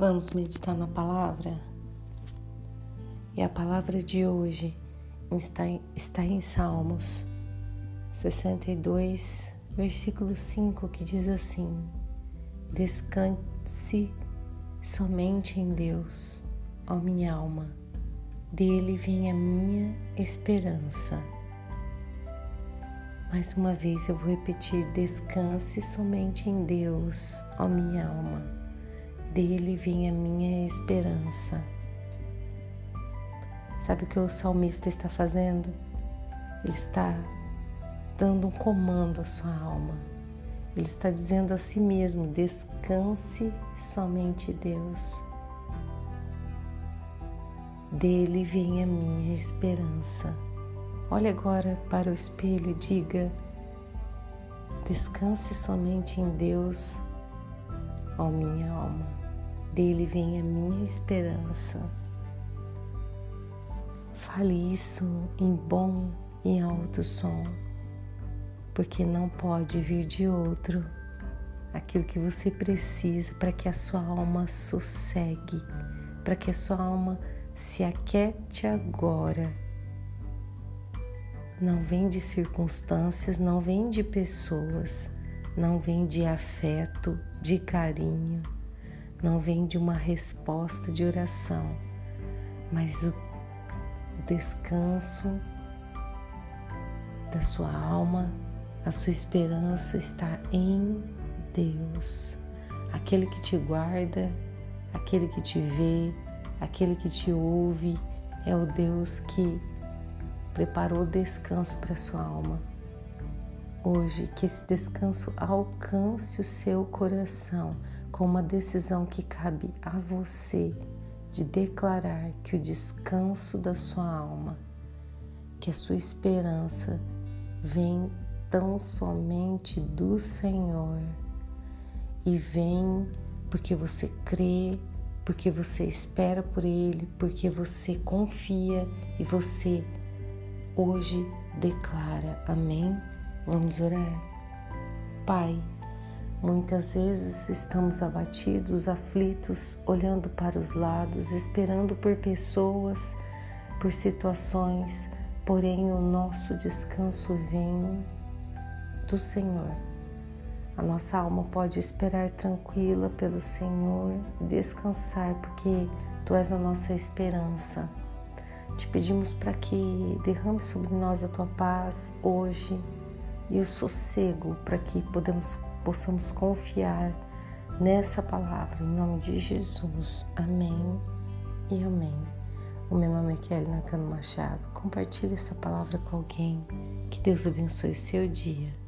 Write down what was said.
Vamos meditar na palavra? E a palavra de hoje está em, está em Salmos 62, versículo 5, que diz assim: Descanse somente em Deus, ó minha alma, dele vem a minha esperança. Mais uma vez eu vou repetir: descanse somente em Deus, ó minha alma, dele vem a minha esperança. Sabe o que o salmista está fazendo? Ele está dando um comando à sua alma. Ele está dizendo a si mesmo: descanse somente Deus. Dele vem a minha esperança. Olhe agora para o espelho e diga: descanse somente em Deus, ó minha alma. Dele vem a minha esperança. Fale isso em bom e alto som, porque não pode vir de outro aquilo que você precisa para que a sua alma sossegue, para que a sua alma se aquete agora. Não vem de circunstâncias, não vem de pessoas, não vem de afeto, de carinho, não vem de uma resposta de oração, mas o descanso da sua alma, a sua esperança está em Deus, aquele que te guarda, aquele que te vê, aquele que te ouve, é o Deus que preparou descanso para sua alma. Hoje, que esse descanso alcance o seu coração com uma decisão que cabe a você de declarar que o descanso da sua alma, que a sua esperança vem tão somente do Senhor e vem porque você crê, porque você espera por Ele, porque você confia e você hoje declara. Amém? Vamos orar. Pai, Muitas vezes estamos abatidos, aflitos, olhando para os lados, esperando por pessoas, por situações, porém o nosso descanso vem do Senhor. A nossa alma pode esperar tranquila pelo Senhor descansar, porque Tu és a nossa esperança. Te pedimos para que derrame sobre nós a Tua paz hoje e o sossego para que podemos possamos confiar nessa palavra, em nome de Jesus. Amém e amém. O meu nome é Kelly Nakano Machado. Compartilhe essa palavra com alguém. Que Deus abençoe o seu dia.